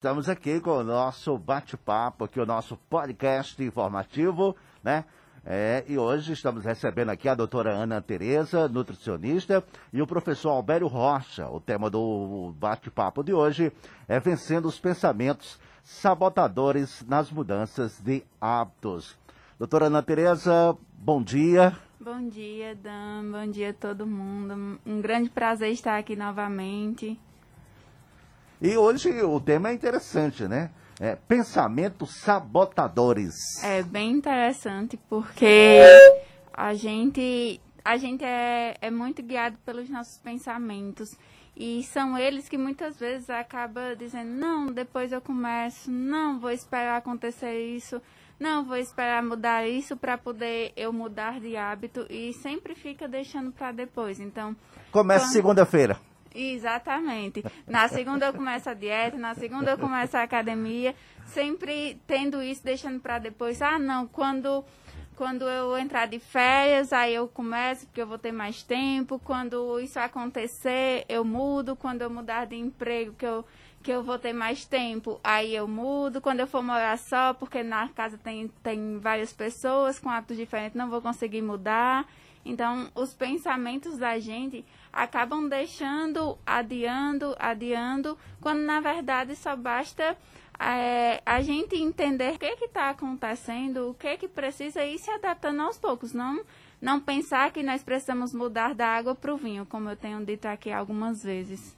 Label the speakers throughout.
Speaker 1: Estamos aqui com o nosso bate-papo, aqui o nosso podcast informativo, né? É, e hoje estamos recebendo aqui a doutora Ana Tereza, nutricionista, e o professor Albério Rocha. O tema do bate-papo de hoje é vencendo os pensamentos sabotadores nas mudanças de hábitos. Doutora Ana Tereza, bom dia.
Speaker 2: Bom dia, Dan. Bom dia a todo mundo. Um grande prazer estar aqui novamente.
Speaker 1: E hoje o tema é interessante, né? É, pensamentos sabotadores.
Speaker 2: É bem interessante porque a gente, a gente é, é muito guiado pelos nossos pensamentos. E são eles que muitas vezes acaba dizendo, não, depois eu começo, não, vou esperar acontecer isso, não, vou esperar mudar isso para poder eu mudar de hábito e sempre fica deixando para depois. Então,
Speaker 1: começa quando... segunda-feira.
Speaker 2: Exatamente. Na segunda eu começo a dieta, na segunda eu começo a academia, sempre tendo isso, deixando para depois. Ah, não, quando quando eu entrar de férias, aí eu começo, porque eu vou ter mais tempo. Quando isso acontecer, eu mudo. Quando eu mudar de emprego, que eu, que eu vou ter mais tempo, aí eu mudo. Quando eu for morar só, porque na casa tem, tem várias pessoas com hábitos diferentes, não vou conseguir mudar. Então, os pensamentos da gente acabam deixando, adiando, adiando, quando na verdade só basta é, a gente entender o que está acontecendo, o que, que precisa ir se adaptando aos poucos, não, não pensar que nós precisamos mudar da água para o vinho, como eu tenho dito aqui algumas vezes.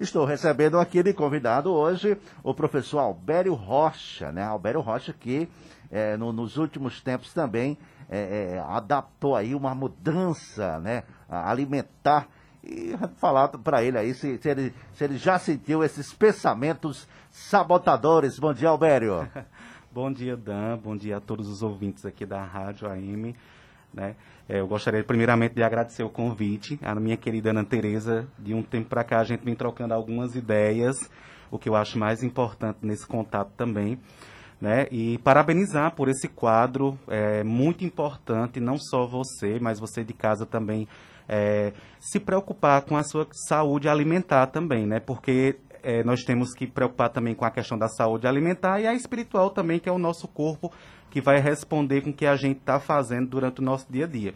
Speaker 1: Estou recebendo aqui de convidado hoje o professor Albério Rocha, né? Albério Rocha que é, no, nos últimos tempos também é, é, adaptou aí uma mudança né, alimentar e falar para ele aí se, se, ele, se ele já sentiu esses pensamentos sabotadores. Bom dia, Albério.
Speaker 3: Bom dia, Dan. Bom dia a todos os ouvintes aqui da Rádio AM. Né? É, eu gostaria primeiramente de agradecer o convite à minha querida Ana Tereza. De um tempo para cá a gente vem trocando algumas ideias, o que eu acho mais importante nesse contato também né? E parabenizar por esse quadro, é muito importante, não só você, mas você de casa também, é, se preocupar com a sua saúde alimentar também, né? Porque é, nós temos que preocupar também com a questão da saúde alimentar e a espiritual também, que é o nosso corpo que vai responder com o que a gente está fazendo durante o nosso dia a dia.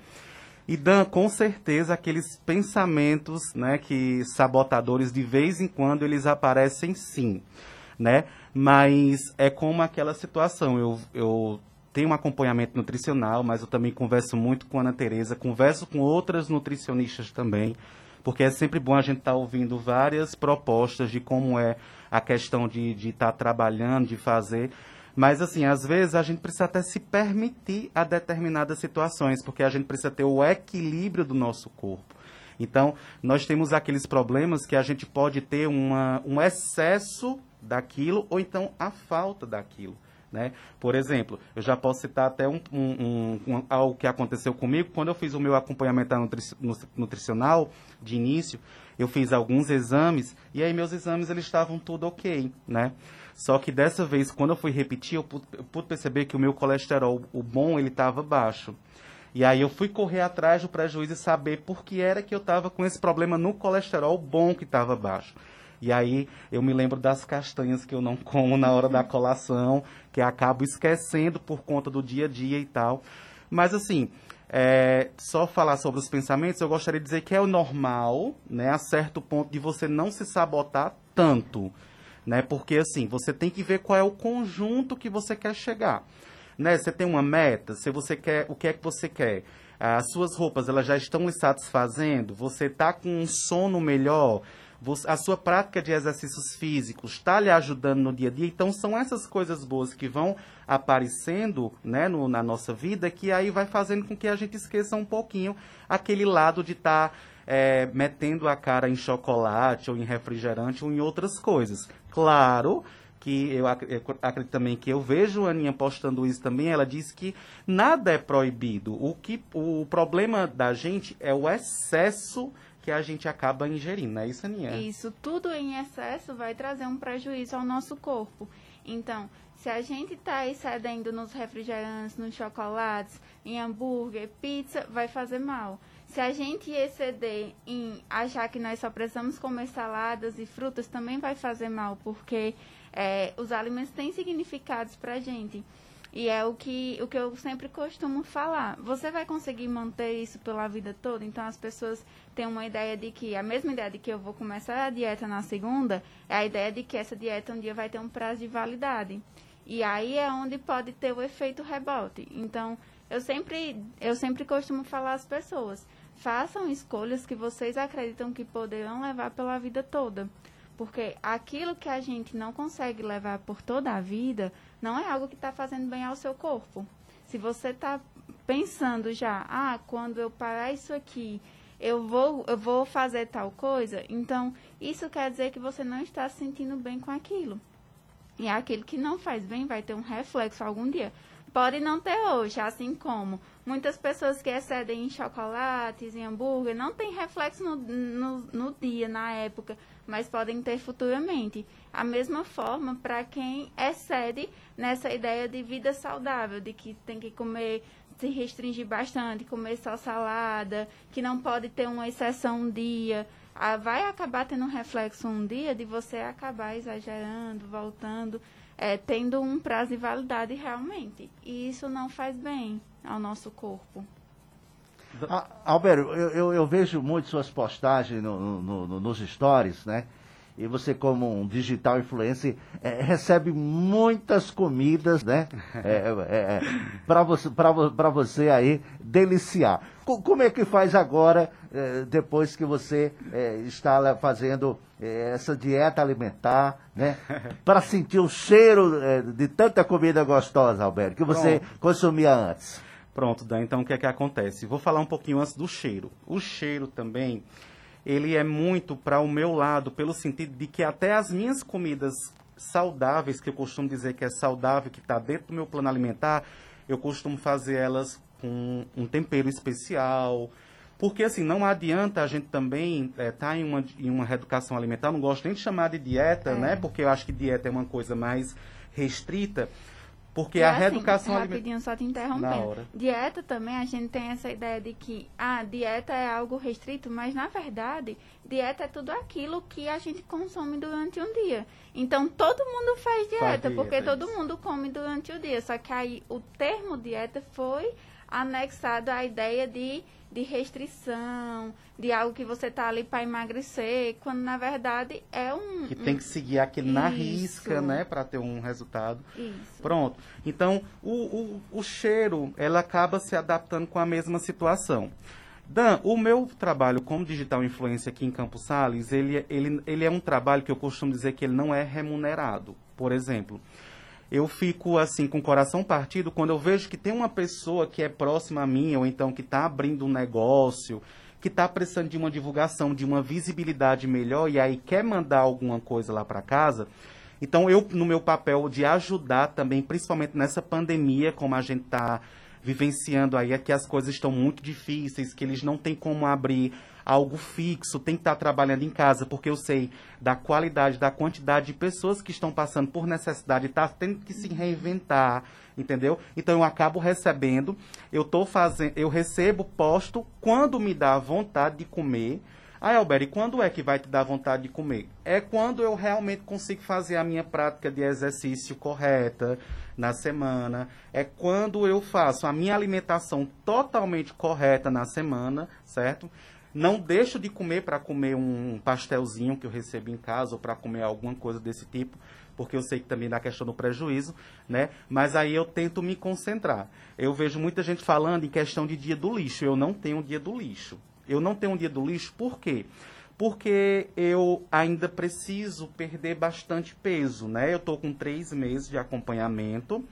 Speaker 3: E Dan, com certeza aqueles pensamentos, né, que sabotadores de vez em quando eles aparecem sim né? Mas é como aquela situação, eu, eu tenho um acompanhamento nutricional, mas eu também converso muito com a Ana Tereza, converso com outras nutricionistas também, porque é sempre bom a gente estar tá ouvindo várias propostas de como é a questão de estar de tá trabalhando, de fazer. Mas, assim, às vezes a gente precisa até se permitir a determinadas situações, porque a gente precisa ter o equilíbrio do nosso corpo. Então, nós temos aqueles problemas que a gente pode ter uma, um excesso daquilo ou então a falta daquilo. Né? Por exemplo, eu já posso citar até um, um, um, algo que aconteceu comigo quando eu fiz o meu acompanhamento nutri nutricional de início. Eu fiz alguns exames e aí meus exames eles estavam tudo ok, né? Só que dessa vez, quando eu fui repetir, eu pude, eu pude perceber que o meu colesterol, o bom, ele estava baixo. E aí eu fui correr atrás do prejuízo e saber por que era que eu estava com esse problema no colesterol bom que estava baixo. E aí eu me lembro das castanhas que eu não como na hora da colação, que acabo esquecendo por conta do dia a dia e tal. Mas assim, é, só falar sobre os pensamentos, eu gostaria de dizer que é o normal, né, a certo ponto de você não se sabotar tanto, né? Porque assim, você tem que ver qual é o conjunto que você quer chegar. Né? Você tem uma meta, se você quer, o que é que você quer? As suas roupas, elas já estão lhe satisfazendo? Você está com um sono melhor? A sua prática de exercícios físicos está lhe ajudando no dia a dia. Então, são essas coisas boas que vão aparecendo né, no, na nossa vida que aí vai fazendo com que a gente esqueça um pouquinho aquele lado de estar tá, é, metendo a cara em chocolate ou em refrigerante ou em outras coisas. Claro que eu acredito também que eu vejo a Aninha postando isso também, ela diz que nada é proibido. O, que, o problema da gente é o excesso que a gente acaba ingerindo, não é isso, Aninha?
Speaker 2: Isso, tudo em excesso vai trazer um prejuízo ao nosso corpo. Então, se a gente está excedendo nos refrigerantes, nos chocolates, em hambúrguer, pizza, vai fazer mal. Se a gente exceder em achar que nós só precisamos comer saladas e frutas, também vai fazer mal, porque É, os alimentos têm significados pra gente. E é o que, o que eu sempre costumo falar. Você vai conseguir manter isso pela vida toda? Então as pessoas têm uma ideia de que, a mesma ideia de que eu vou começar a dieta na segunda, é a ideia de que essa dieta um dia vai ter um prazo de validade. E aí é onde pode ter o efeito rebote. Então, eu sempre, eu sempre costumo falar às pessoas, façam escolhas que vocês acreditam que poderão levar pela vida toda. Porque aquilo que a gente não consegue levar por toda a vida não é algo que está fazendo bem ao seu corpo. Se você está pensando já, ah, quando eu parar isso aqui, eu vou, eu vou fazer tal coisa, então isso quer dizer que você não está se sentindo bem com aquilo. E aquilo que não faz bem vai ter um reflexo algum dia. Pode não ter hoje, assim como muitas pessoas que excedem em chocolates, em hambúrguer, não tem reflexo no, no, no dia, na época, mas podem ter futuramente. A mesma forma para quem excede nessa ideia de vida saudável, de que tem que comer, se restringir bastante, comer só salada, que não pode ter uma exceção um dia. Ah, vai acabar tendo um reflexo um dia de você acabar exagerando, voltando é, tendo um prazo de validade realmente. E isso não faz bem ao nosso corpo.
Speaker 1: Ah, Alberto, eu, eu, eu, vejo muito suas postagens no, no, no, nos stories, né? E você, como um digital influencer, é, recebe muitas comidas, né? É, é, é para você, você aí deliciar. Como é que faz agora, é, depois que você é, está fazendo é, essa dieta alimentar, né? Para sentir o cheiro de tanta comida gostosa, Alberto, que você Pronto. consumia antes.
Speaker 3: Pronto, Dan, então o que é que acontece? Vou falar um pouquinho antes do cheiro. O cheiro também, ele é muito para o meu lado, pelo sentido de que até as minhas comidas saudáveis, que eu costumo dizer que é saudável, que está dentro do meu plano alimentar, eu costumo fazer elas com um tempero especial. Porque, assim, não adianta a gente também estar é, tá em, uma, em uma reeducação alimentar, não gosto nem de chamar de dieta, é. né? Porque eu acho que dieta é uma coisa mais restrita. Porque e a assim, reeducação
Speaker 2: alimentar. Rapidinho, só te interrompendo. Dieta também, a gente tem essa ideia de que a ah, dieta é algo restrito, mas na verdade, dieta é tudo aquilo que a gente consome durante um dia. Então todo mundo faz dieta, faz dieta porque é todo mundo come durante o dia. Só que aí o termo dieta foi anexado à ideia de, de restrição, de algo que você tá ali para emagrecer, quando na verdade é um.
Speaker 3: Que tem que seguir aquele na risca, né, para ter um resultado. Isso. Pronto. Então, o, o, o cheiro, ela acaba se adaptando com a mesma situação. Dan, o meu trabalho como digital influencer aqui em Campos Sales, ele, ele, ele é um trabalho que eu costumo dizer que ele não é remunerado. Por exemplo, eu fico assim com o coração partido quando eu vejo que tem uma pessoa que é próxima a mim ou então que está abrindo um negócio, que está precisando de uma divulgação, de uma visibilidade melhor e aí quer mandar alguma coisa lá para casa. Então eu no meu papel de ajudar também, principalmente nessa pandemia, como a gente está vivenciando aí, é que as coisas estão muito difíceis, que eles não têm como abrir algo fixo, tem que estar trabalhando em casa, porque eu sei da qualidade, da quantidade de pessoas que estão passando por necessidade, está tendo que se reinventar, entendeu? Então eu acabo recebendo, eu tô fazendo, eu recebo, posto quando me dá vontade de comer. Ah, Albert, e quando é que vai te dar vontade de comer? É quando eu realmente consigo fazer a minha prática de exercício correta na semana. É quando eu faço a minha alimentação totalmente correta na semana, certo? Não deixo de comer para comer um pastelzinho que eu recebo em casa ou para comer alguma coisa desse tipo, porque eu sei que também dá questão do prejuízo, né? Mas aí eu tento me concentrar. Eu vejo muita gente falando em questão de dia do lixo. Eu não tenho dia do lixo. Eu não tenho dia do lixo por quê? Porque eu ainda preciso perder bastante peso, né? Eu estou com três meses de acompanhamento.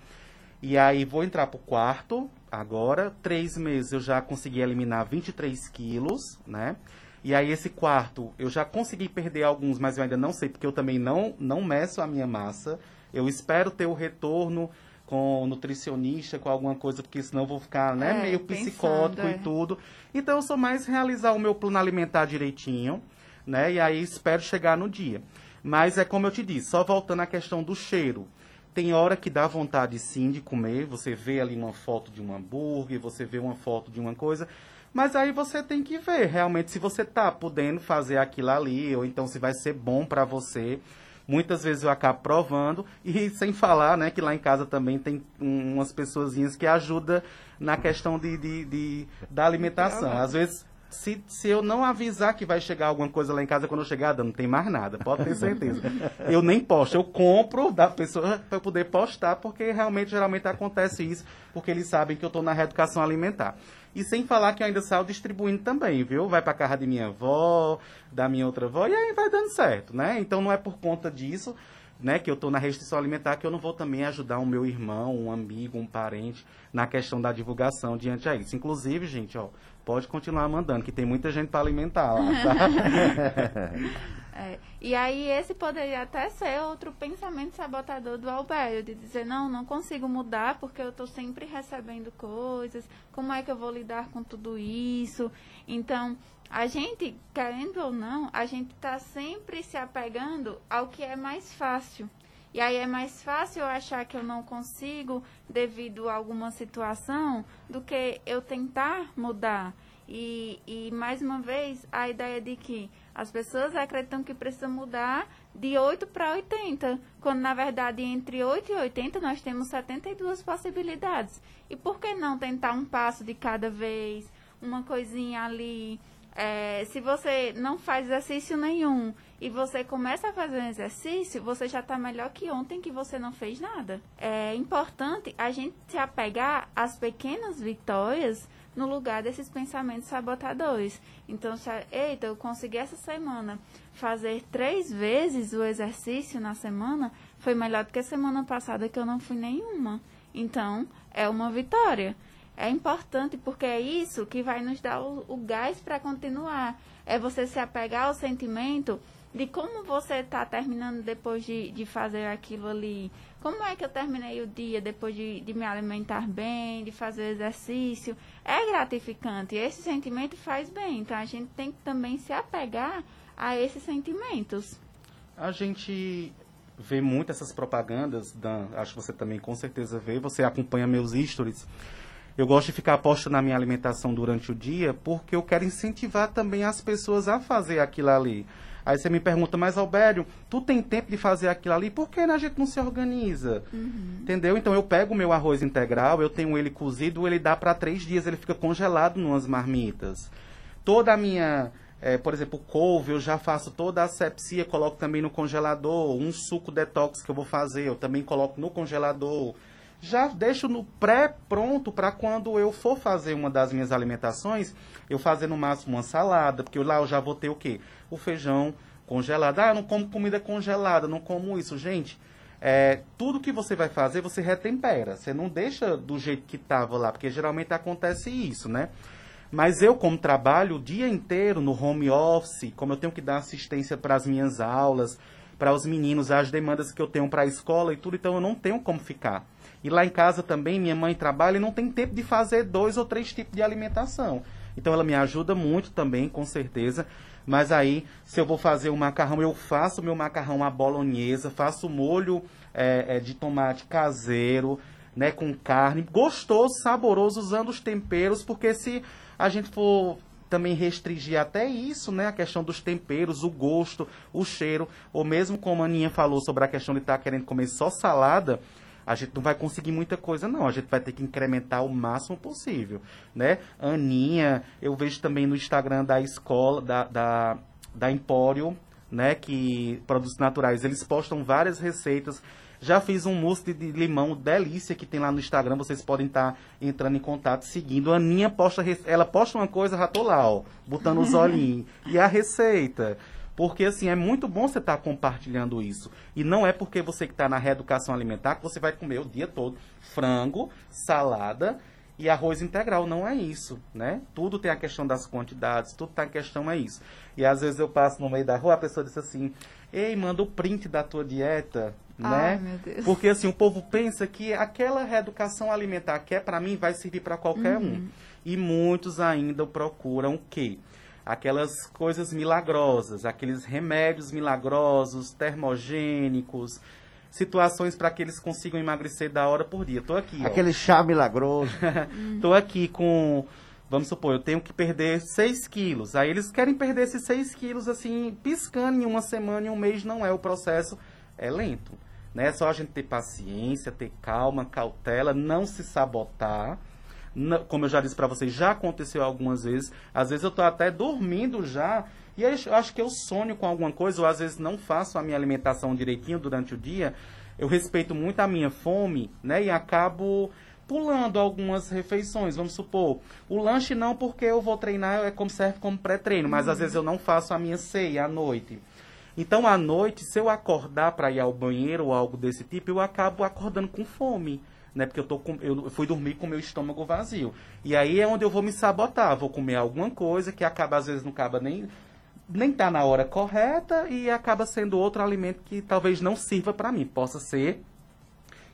Speaker 3: E aí vou entrar para o quarto agora. Três meses eu já consegui eliminar 23 quilos, né? E aí esse quarto eu já consegui perder alguns, mas eu ainda não sei, porque eu também não, não meço a minha massa. Eu espero ter o retorno com o nutricionista, com alguma coisa, porque senão eu vou ficar né, é, meio psicótico pensando, e é. tudo. Então eu sou mais realizar o meu plano alimentar direitinho, né? E aí espero chegar no dia. Mas é como eu te disse, só voltando à questão do cheiro. Tem hora que dá vontade sim de comer, você vê ali uma foto de um hambúrguer, você vê uma foto de uma coisa, mas aí você tem que ver realmente se você está podendo fazer aquilo ali, ou então se vai ser bom para você. Muitas vezes eu acabo provando e sem falar, né, que lá em casa também tem um, umas pessoazinhas que ajudam na questão de, de, de da alimentação. Às vezes se, se eu não avisar que vai chegar alguma coisa lá em casa quando eu chegar, não tem mais nada, pode ter certeza. eu nem posto, eu compro da pessoa para poder postar, porque realmente, geralmente acontece isso, porque eles sabem que eu estou na reeducação alimentar. E sem falar que eu ainda saio distribuindo também, viu? Vai para casa de minha avó, da minha outra avó, e aí vai dando certo, né? Então não é por conta disso, né, que eu estou na restrição alimentar, que eu não vou também ajudar um meu irmão, um amigo, um parente na questão da divulgação diante a isso. Inclusive, gente, ó, pode continuar mandando, que tem muita gente para alimentar lá, tá?
Speaker 2: É, e aí esse poderia até ser outro pensamento sabotador do Alberto, de dizer, não, não consigo mudar porque eu estou sempre recebendo coisas, como é que eu vou lidar com tudo isso? Então, a gente, querendo ou não, a gente está sempre se apegando ao que é mais fácil. E aí é mais fácil eu achar que eu não consigo devido a alguma situação do que eu tentar mudar. E, e mais uma vez, a ideia de que as pessoas acreditam que precisa mudar de 8 para 80, quando na verdade entre 8 e 80 nós temos 72 possibilidades. E por que não tentar um passo de cada vez, uma coisinha ali? É, se você não faz exercício nenhum e você começa a fazer um exercício, você já está melhor que ontem que você não fez nada. É importante a gente se apegar às pequenas vitórias no lugar desses pensamentos sabotadores. Então, se, eita, eu consegui essa semana fazer três vezes o exercício na semana, foi melhor do que a semana passada que eu não fui nenhuma. Então, é uma vitória. É importante porque é isso que vai nos dar o, o gás para continuar. É você se apegar ao sentimento de como você está terminando depois de, de fazer aquilo ali. Como é que eu terminei o dia depois de, de me alimentar bem, de fazer exercício? É gratificante. Esse sentimento faz bem. Então a gente tem que também se apegar a esses sentimentos.
Speaker 3: A gente vê muito essas propagandas, Dan, acho que você também com certeza vê, você acompanha meus stories. Eu gosto de ficar posto na minha alimentação durante o dia porque eu quero incentivar também as pessoas a fazer aquilo ali. Aí você me pergunta, mas Albério, tu tem tempo de fazer aquilo ali? Por que a gente não se organiza? Uhum. Entendeu? Então eu pego o meu arroz integral, eu tenho ele cozido, ele dá para três dias, ele fica congelado nas marmitas. Toda a minha, é, por exemplo, couve, eu já faço toda a asepsia, coloco também no congelador. Um suco detox que eu vou fazer, eu também coloco no congelador já deixo no pré-pronto para quando eu for fazer uma das minhas alimentações, eu fazer no máximo uma salada, porque lá eu já vou ter o quê? O feijão congelado. Ah, eu não como comida congelada, não como isso. Gente, é, tudo que você vai fazer, você retempera. Você não deixa do jeito que estava lá, porque geralmente acontece isso, né? Mas eu, como trabalho o dia inteiro no home office, como eu tenho que dar assistência para as minhas aulas, para os meninos, as demandas que eu tenho para a escola e tudo, então eu não tenho como ficar. E lá em casa também, minha mãe trabalha e não tem tempo de fazer dois ou três tipos de alimentação. Então ela me ajuda muito também, com certeza. Mas aí, se eu vou fazer o macarrão, eu faço meu macarrão à bolonhesa, faço molho é, é, de tomate caseiro, né, com carne, gostoso, saboroso, usando os temperos, porque se a gente for também restringir até isso, né, a questão dos temperos, o gosto, o cheiro, ou mesmo como a Aninha falou sobre a questão de estar tá querendo comer só salada, a gente não vai conseguir muita coisa, não. A gente vai ter que incrementar o máximo possível, né? Aninha, eu vejo também no Instagram da escola, da, da, da Empório, né? Que produtos naturais, eles postam várias receitas. Já fiz um mousse de limão delícia que tem lá no Instagram. Vocês podem estar tá entrando em contato, seguindo. A Aninha posta, ela posta uma coisa, já tô lá, ó, botando os olhinhos. e a receita. Porque, assim, é muito bom você estar tá compartilhando isso. E não é porque você que está na reeducação alimentar que você vai comer o dia todo frango, salada e arroz integral. Não é isso, né? Tudo tem a questão das quantidades, tudo tem a questão é isso. E às vezes eu passo no meio da rua, a pessoa diz assim, ei, manda o print da tua dieta,
Speaker 2: né? Ai,
Speaker 3: Porque assim, o povo pensa que aquela reeducação alimentar que é para mim vai servir para qualquer uhum. um. E muitos ainda procuram o quê? Aquelas coisas milagrosas, aqueles remédios milagrosos, termogênicos, situações para que eles consigam emagrecer da hora por dia. Tô aqui,
Speaker 1: Aquele ó. chá milagroso.
Speaker 3: Tô aqui com, vamos supor, eu tenho que perder 6 quilos. Aí eles querem perder esses 6 quilos assim, piscando em uma semana, em um mês, não é o processo é lento. Né? É só a gente ter paciência, ter calma, cautela, não se sabotar. Como eu já disse para vocês, já aconteceu algumas vezes. Às vezes eu estou até dormindo já. E aí eu acho que eu sonho com alguma coisa, ou às vezes não faço a minha alimentação direitinho durante o dia. Eu respeito muito a minha fome, né? E acabo pulando algumas refeições. Vamos supor, o lanche não, porque eu vou treinar, é como serve como pré-treino, mas às vezes eu não faço a minha ceia à noite. Então, à noite, se eu acordar para ir ao banheiro ou algo desse tipo, eu acabo acordando com fome. Né, porque eu, tô com, eu fui dormir com meu estômago vazio. E aí é onde eu vou me sabotar. Vou comer alguma coisa que acaba, às vezes, não acaba nem nem tá na hora correta e acaba sendo outro alimento que talvez não sirva para mim. Possa ser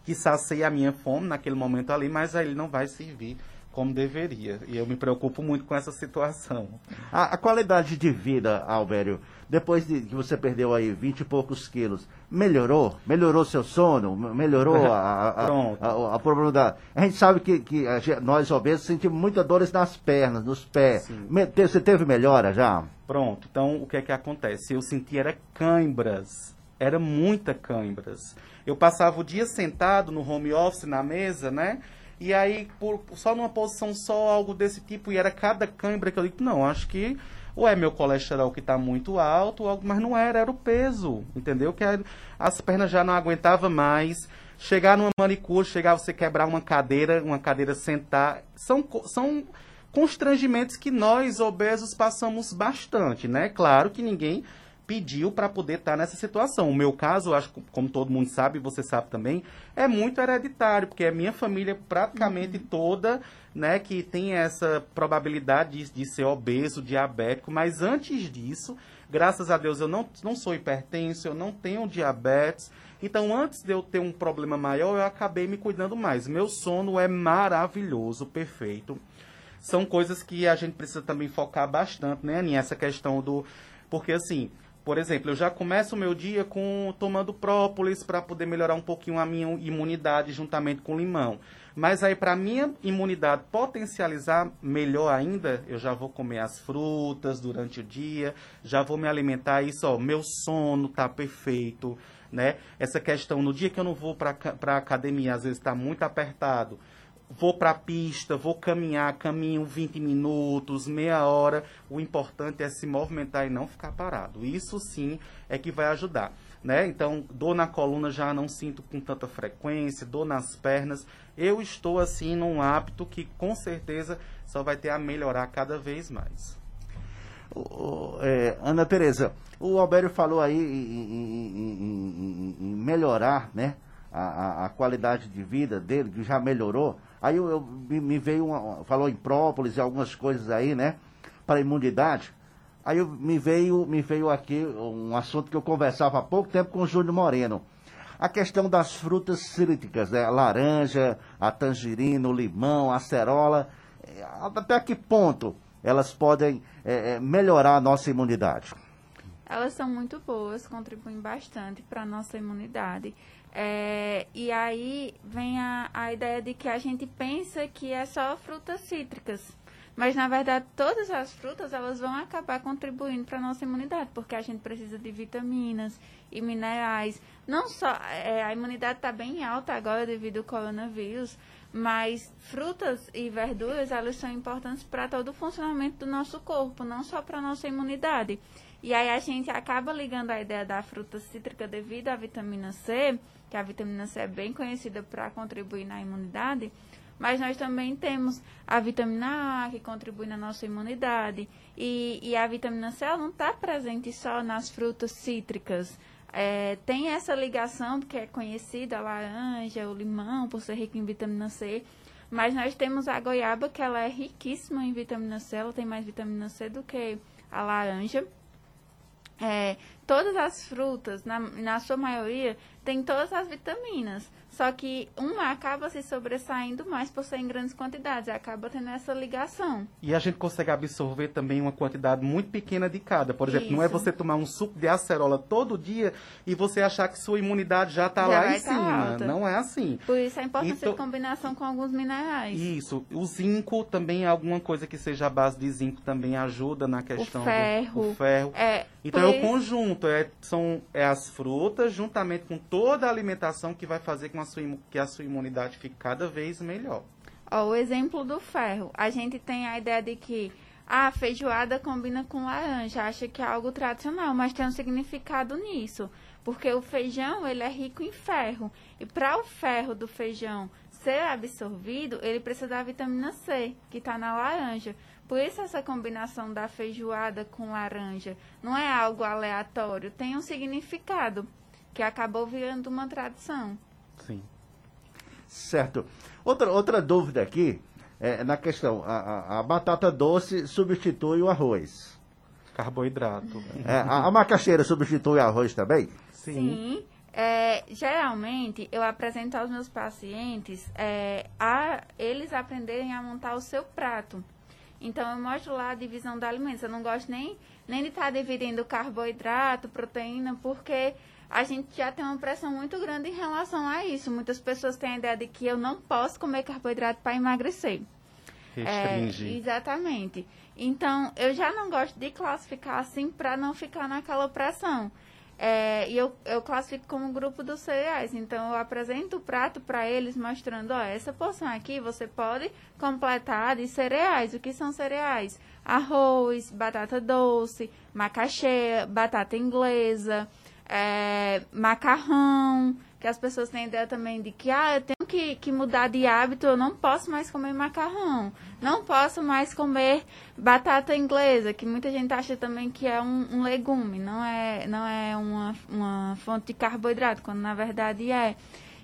Speaker 3: que sacie a minha fome naquele momento ali, mas aí ele não vai servir como deveria. E eu me preocupo muito com essa situação.
Speaker 1: A, a qualidade de vida, Albério, depois de que você perdeu aí 20 e poucos quilos, melhorou? Melhorou seu sono? Melhorou a, a, a, a problema da... A gente sabe que, que nós obesos sentimos muitas dores nas pernas, nos pés. Me, você teve melhora já?
Speaker 3: Pronto. Então, o que é que acontece? Eu senti era cãibras. Era muita cãibras. Eu passava o dia sentado no home office, na mesa, né? E aí, por, só numa posição só, algo desse tipo, e era cada cãibra que eu digo, não, acho que ou é meu colesterol que está muito alto, mas não era, era o peso, entendeu? Que as pernas já não aguentavam mais. Chegar numa manicure, chegar você quebrar uma cadeira, uma cadeira sentar, são, são constrangimentos que nós obesos passamos bastante, né? Claro que ninguém pediu para poder estar tá nessa situação. O meu caso, acho como todo mundo sabe, você sabe também, é muito hereditário, porque é minha família praticamente uhum. toda, né, que tem essa probabilidade de, de, ser obeso, diabético, mas antes disso, graças a Deus eu não, não sou hipertenso, eu não tenho diabetes, então antes de eu ter um problema maior, eu acabei me cuidando mais. Meu sono é maravilhoso, perfeito. São coisas que a gente precisa também focar bastante, né, Aninha? Essa questão do. Porque, assim, por exemplo, eu já começo o meu dia com tomando própolis para poder melhorar um pouquinho a minha imunidade juntamente com limão. Mas aí para minha imunidade potencializar melhor ainda, eu já vou comer as frutas durante o dia, já vou me alimentar isso, ó, meu sono tá perfeito, né? Essa questão no dia que eu não vou para para academia, às vezes está muito apertado, vou para a pista, vou caminhar, caminho 20 minutos, meia hora. O importante é se movimentar e não ficar parado. Isso sim é que vai ajudar. Né? Então, dor na coluna já não sinto com tanta frequência, dor nas pernas. Eu estou assim num hábito que com certeza só vai ter a melhorar cada vez mais.
Speaker 1: É, Ana Tereza, o Albério falou aí em, em, em, em melhorar né, a, a, a, qualidade de vida dele, que já melhorou. Aí eu, eu me veio uma, falou em própolis e algumas coisas aí, né? Para imunidade. Aí eu, me veio, me veio aqui um assunto que eu conversava há pouco tempo com o Júnior Moreno. A questão das frutas cítricas, né? A laranja, a tangerina, o limão, a acerola. É, até que ponto elas podem é, melhorar a nossa imunidade?
Speaker 2: Elas são muito boas, contribuem bastante para a nossa imunidade. É, e aí vem a, a ideia de que a gente pensa que é só frutas cítricas. Mas, na verdade, todas as frutas elas vão acabar contribuindo para a nossa imunidade, porque a gente precisa de vitaminas e minerais. Não só é, a imunidade está bem alta agora devido ao coronavírus, mas frutas e verduras elas são importantes para todo o funcionamento do nosso corpo, não só para a nossa imunidade. E aí a gente acaba ligando a ideia da fruta cítrica devido à vitamina C, que a vitamina C é bem conhecida para contribuir na imunidade, mas nós também temos a vitamina A, que contribui na nossa imunidade, e, e a vitamina C não está presente só nas frutas cítricas. É, tem essa ligação que é conhecida, a laranja, o limão, por ser rico em vitamina C, mas nós temos a goiaba, que ela é riquíssima em vitamina C, ela tem mais vitamina C do que a laranja. É, todas as frutas, na, na sua maioria, tem todas as vitaminas. Só que uma acaba se sobressaindo mais por ser em grandes quantidades, acaba tendo essa ligação.
Speaker 3: E a gente consegue absorver também uma quantidade muito pequena de cada. Por exemplo, Isso. não é você tomar um suco de acerola todo dia e você achar que sua imunidade já está lá em tá cima. Alta. Não é assim.
Speaker 2: Por isso a importância então, de combinação com alguns minerais.
Speaker 3: Isso. O zinco também é alguma coisa que seja a base de zinco também ajuda na questão
Speaker 2: o ferro.
Speaker 3: do o ferro. É, então é o conjunto junto, é, são é as frutas, juntamente com toda a alimentação que vai fazer com a sua, que a sua imunidade fique cada vez melhor.
Speaker 2: Ó, o exemplo do ferro. A gente tem a ideia de que a feijoada combina com laranja, acha que é algo tradicional, mas tem um significado nisso. Porque o feijão, ele é rico em ferro. E para o ferro do feijão ser absorvido, ele precisa da vitamina C, que está na laranja. Por isso essa combinação da feijoada com laranja não é algo aleatório, tem um significado que acabou virando uma tradição.
Speaker 3: Sim.
Speaker 1: Certo. Outra, outra dúvida aqui é na questão, a, a, a batata doce substitui o arroz.
Speaker 3: Carboidrato.
Speaker 1: É, a, a macaxeira substitui o arroz também?
Speaker 2: Sim. Sim. É, geralmente, eu apresento aos meus pacientes é, a eles aprenderem a montar o seu prato. Então, eu mostro lá a divisão da alimentos. Eu não gosto nem, nem de estar tá dividindo carboidrato, proteína, porque a gente já tem uma pressão muito grande em relação a isso. Muitas pessoas têm a ideia de que eu não posso comer carboidrato para emagrecer.
Speaker 3: Restringir.
Speaker 2: É, exatamente. Então, eu já não gosto de classificar assim para não ficar naquela pressão. É, e eu, eu classifico como grupo dos cereais. Então, eu apresento o prato para eles, mostrando, ó, essa porção aqui você pode completar de cereais. O que são cereais? Arroz, batata doce, macaxeira, batata inglesa, é, macarrão, que as pessoas têm ideia também de que, ah, eu tenho que, que mudar de hábito, eu não posso mais comer macarrão, não posso mais comer batata inglesa, que muita gente acha também que é um, um legume, não é, não é uma, uma fonte de carboidrato, quando na verdade é.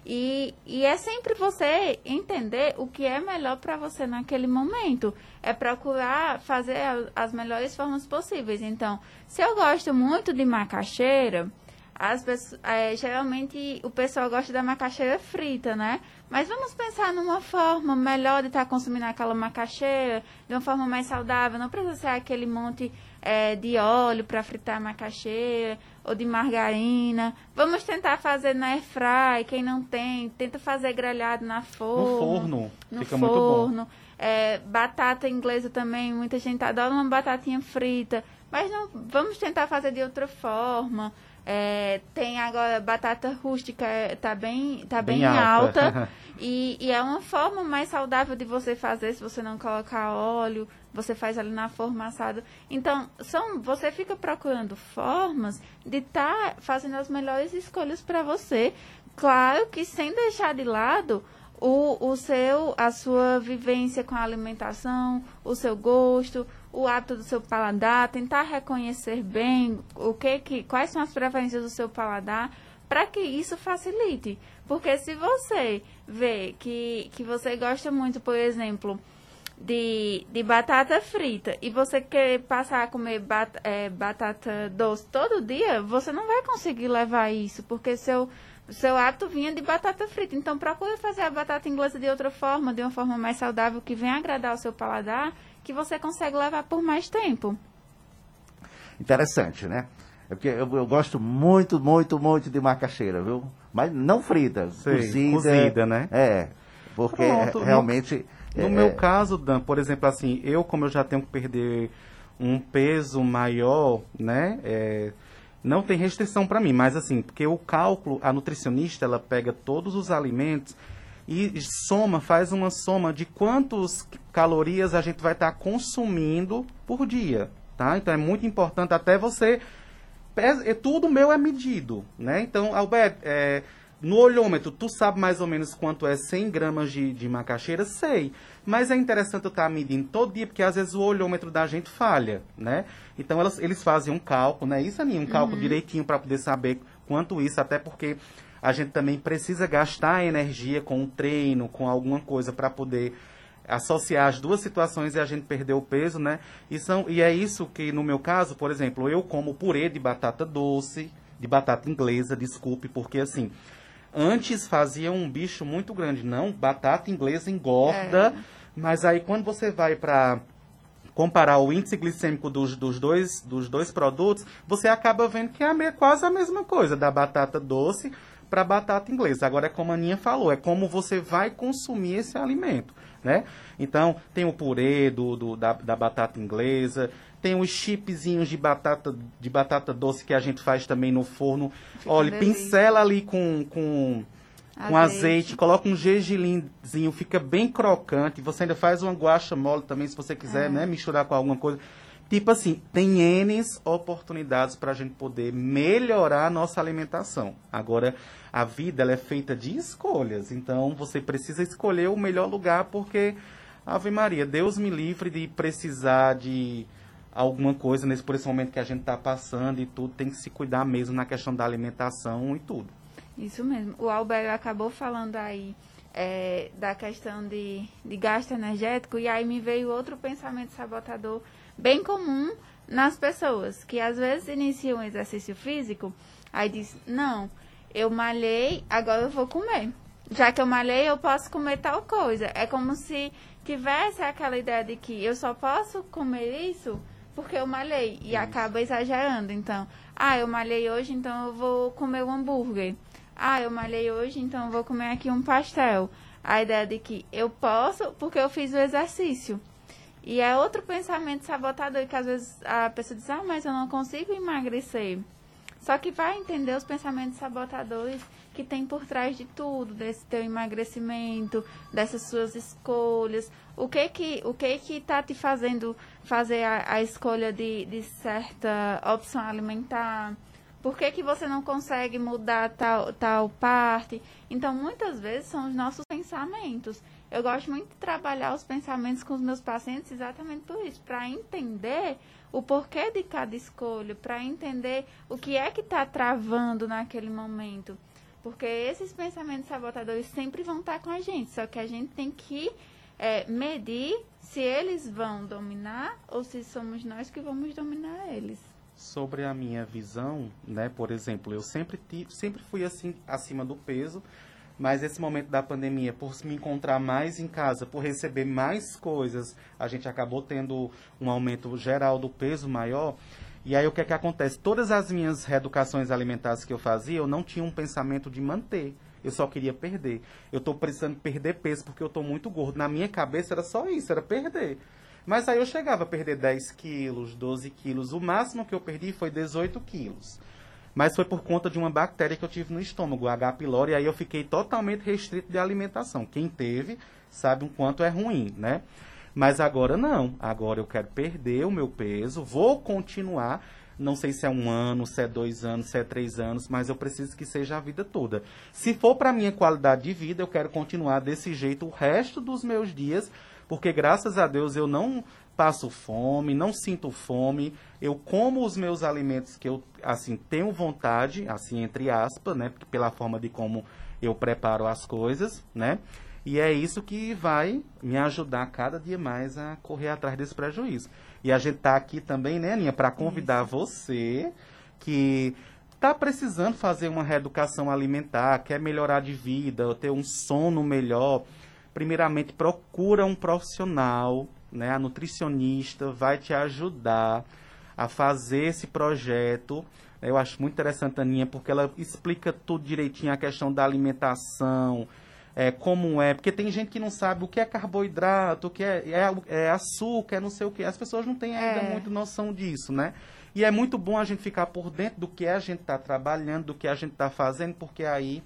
Speaker 2: E, e é sempre você entender o que é melhor para você naquele momento. É procurar fazer as melhores formas possíveis. Então, se eu gosto muito de macaxeira, as pessoas, é, geralmente o pessoal gosta da macaxeira frita, né? Mas vamos pensar numa forma melhor de estar tá consumindo aquela macaxeira, de uma forma mais saudável. Não precisa ser aquele monte é, de óleo para fritar a macaxeira ou de margarina. Vamos tentar fazer na airfry, quem não tem, tenta fazer grelhado na forno.
Speaker 3: No forno,
Speaker 2: no
Speaker 3: fica
Speaker 2: forno.
Speaker 3: muito bom.
Speaker 2: É, batata inglesa também, muita gente adora uma batatinha frita. Mas não, vamos tentar fazer de outra forma. É, tem agora batata rústica, tá bem, tá bem, bem alta. alta e, e, é uma forma mais saudável de você fazer se você não colocar óleo, você faz ali na forma assada. Então, são, você fica procurando formas de estar tá fazendo as melhores escolhas para você. Claro que sem deixar de lado o, o seu, a sua vivência com a alimentação, o seu gosto, o hábito do seu paladar, tentar reconhecer bem o que, que quais são as preferências do seu paladar, para que isso facilite. Porque se você vê que, que você gosta muito, por exemplo, de, de batata frita e você quer passar a comer bat, é, batata doce todo dia, você não vai conseguir levar isso, porque seu, seu hábito vinha de batata frita. Então, procure fazer a batata inglesa de outra forma, de uma forma mais saudável, que venha agradar o seu paladar que você consegue levar por mais tempo.
Speaker 1: Interessante, né? É porque eu, eu, gosto muito, muito, muito de macaxeira, viu? Mas não frita, Sim, cozida.
Speaker 3: Cozida, né?
Speaker 1: É, porque Pronto, realmente...
Speaker 3: No, é, meu é... caso, Dan, por exemplo, assim, eu como eu já tenho que perder um peso maior, né? É, não tem restrição para mim, mas assim, porque o cálculo, a nutricionista, ela pega todos os alimentos e soma, faz uma soma de quantas calorias a gente vai estar tá consumindo por dia, tá? Então é muito importante até você é, tudo meu é medido, né? Então, Alberto, é, no olhômetro, tu sabe mais ou menos quanto é 100 gramas de, de macaxeira? Sei. Mas é interessante eu estar tá medindo todo dia, porque às vezes o olhômetro da gente falha, né? Então, elas, eles fazem um cálculo, né? Isso é um cálculo uhum. direitinho para poder saber quanto isso, até porque a gente também precisa gastar energia com o treino, com alguma coisa para poder associar as duas situações e a gente perder o peso, né? E, são, e é isso que, no meu caso, por exemplo, eu como purê de batata doce, de batata inglesa, desculpe, porque assim, antes fazia um bicho muito grande. Não, batata inglesa engorda, é. mas aí quando você vai para comparar o índice glicêmico dos, dos, dois, dos dois produtos, você acaba vendo que é a, quase a mesma coisa da batata doce para batata inglesa. Agora é como a Aninha falou, é como você vai consumir esse alimento, né? Então, tem o purê do, do da, da, batata inglesa, tem os chipzinhos de batata, de batata doce que a gente faz também no forno. Olha, pincela ali com, com, com azeite. azeite, coloca um gergelimzinho, fica bem crocante. Você ainda faz uma guacha mole também, se você quiser, é. né? Misturar com alguma coisa. Tipo assim, tem N oportunidades para a gente poder melhorar a nossa alimentação. Agora, a vida ela é feita de escolhas. Então, você precisa escolher o melhor lugar, porque, Ave Maria, Deus me livre de precisar de alguma coisa nesse por esse momento que a gente está passando e tudo. Tem que se cuidar mesmo na questão da alimentação e tudo.
Speaker 2: Isso mesmo. O Alberto acabou falando aí é, da questão de, de gasto energético e aí me veio outro pensamento sabotador bem comum nas pessoas, que às vezes iniciam um exercício físico, aí diz, não, eu malhei, agora eu vou comer. Já que eu malhei, eu posso comer tal coisa. É como se tivesse aquela ideia de que eu só posso comer isso porque eu malhei e acaba exagerando. Então, ah, eu malhei hoje, então eu vou comer um hambúrguer. Ah, eu malhei hoje, então eu vou comer aqui um pastel. A ideia de que eu posso porque eu fiz o exercício. E é outro pensamento sabotador que às vezes a pessoa diz, ah, mas eu não consigo emagrecer. Só que vai entender os pensamentos sabotadores que tem por trás de tudo, desse teu emagrecimento, dessas suas escolhas. O que que, o que que tá te fazendo fazer a, a escolha de, de certa opção alimentar? Por que, que você não consegue mudar tal, tal parte? Então, muitas vezes são os nossos pensamentos. Eu gosto muito de trabalhar os pensamentos com os meus pacientes exatamente por isso, para entender o porquê de cada escolha, para entender o que é que está travando naquele momento. Porque esses pensamentos sabotadores sempre vão estar tá com a gente, só que a gente tem que é, medir se eles vão dominar ou se somos nós que vamos dominar eles.
Speaker 3: Sobre a minha visão, né, por exemplo, eu sempre, sempre fui assim acima do peso, mas esse momento da pandemia, por me encontrar mais em casa, por receber mais coisas, a gente acabou tendo um aumento geral do peso maior. E aí o que é que acontece? Todas as minhas reeducações alimentares que eu fazia, eu não tinha um pensamento de manter. Eu só queria perder. Eu estou precisando perder peso porque eu estou muito gordo. Na minha cabeça era só isso, era perder. Mas aí eu chegava a perder 10 quilos, 12 quilos. O máximo que eu perdi foi 18 quilos mas foi por conta de uma bactéria que eu tive no estômago, H. pylori, e aí eu fiquei totalmente restrito de alimentação. Quem teve sabe o quanto é ruim, né? Mas agora não. Agora eu quero perder o meu peso, vou continuar. Não sei se é um ano, se é dois anos, se é três anos, mas eu preciso que seja a vida toda. Se for para minha qualidade de vida, eu quero continuar desse jeito o resto dos meus dias, porque graças a Deus eu não passo fome, não sinto fome, eu como os meus alimentos que eu assim tenho vontade, assim entre aspas, né, pela forma de como eu preparo as coisas, né? E é isso que vai me ajudar cada dia mais a correr atrás desse prejuízo. E a gente está aqui também, né, Aninha, para convidar isso. você que está precisando fazer uma reeducação alimentar, quer melhorar de vida, ter um sono melhor. Primeiramente, procura um profissional né, a nutricionista vai te ajudar a fazer esse projeto. Eu acho muito interessante, Aninha, porque ela explica tudo direitinho, a questão da alimentação, é, como é. Porque tem gente que não sabe o que é carboidrato, o que é, é, é açúcar, é não sei o que. As pessoas não têm ainda é. muito noção disso, né? E é muito bom a gente ficar por dentro do que a gente está trabalhando, do que a gente está fazendo, porque aí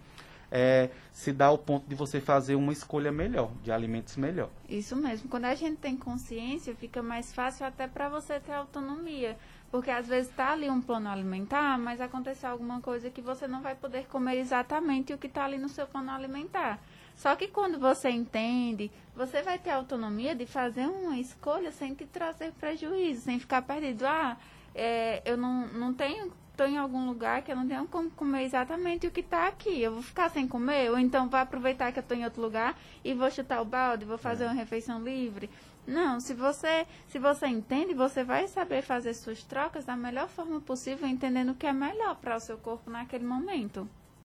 Speaker 3: é, se dá ao ponto de você fazer uma escolha melhor, de alimentos melhor.
Speaker 2: Isso mesmo. Quando a gente tem consciência, fica mais fácil até para você ter autonomia. Porque às vezes está ali um plano alimentar, mas aconteceu alguma coisa que você não vai poder comer exatamente o que está ali no seu plano alimentar. Só que quando você entende, você vai ter autonomia de fazer uma escolha sem te trazer prejuízo, sem ficar perdido. Ah, é, eu não, não tenho estou em algum lugar que eu não tenho como comer exatamente o que está aqui. Eu vou ficar sem comer? Ou então vou aproveitar que eu estou em outro lugar e vou chutar o balde, vou fazer é. uma refeição livre? Não, se você, se você entende, você vai saber fazer suas trocas da melhor forma possível, entendendo o que é melhor para o seu corpo naquele momento.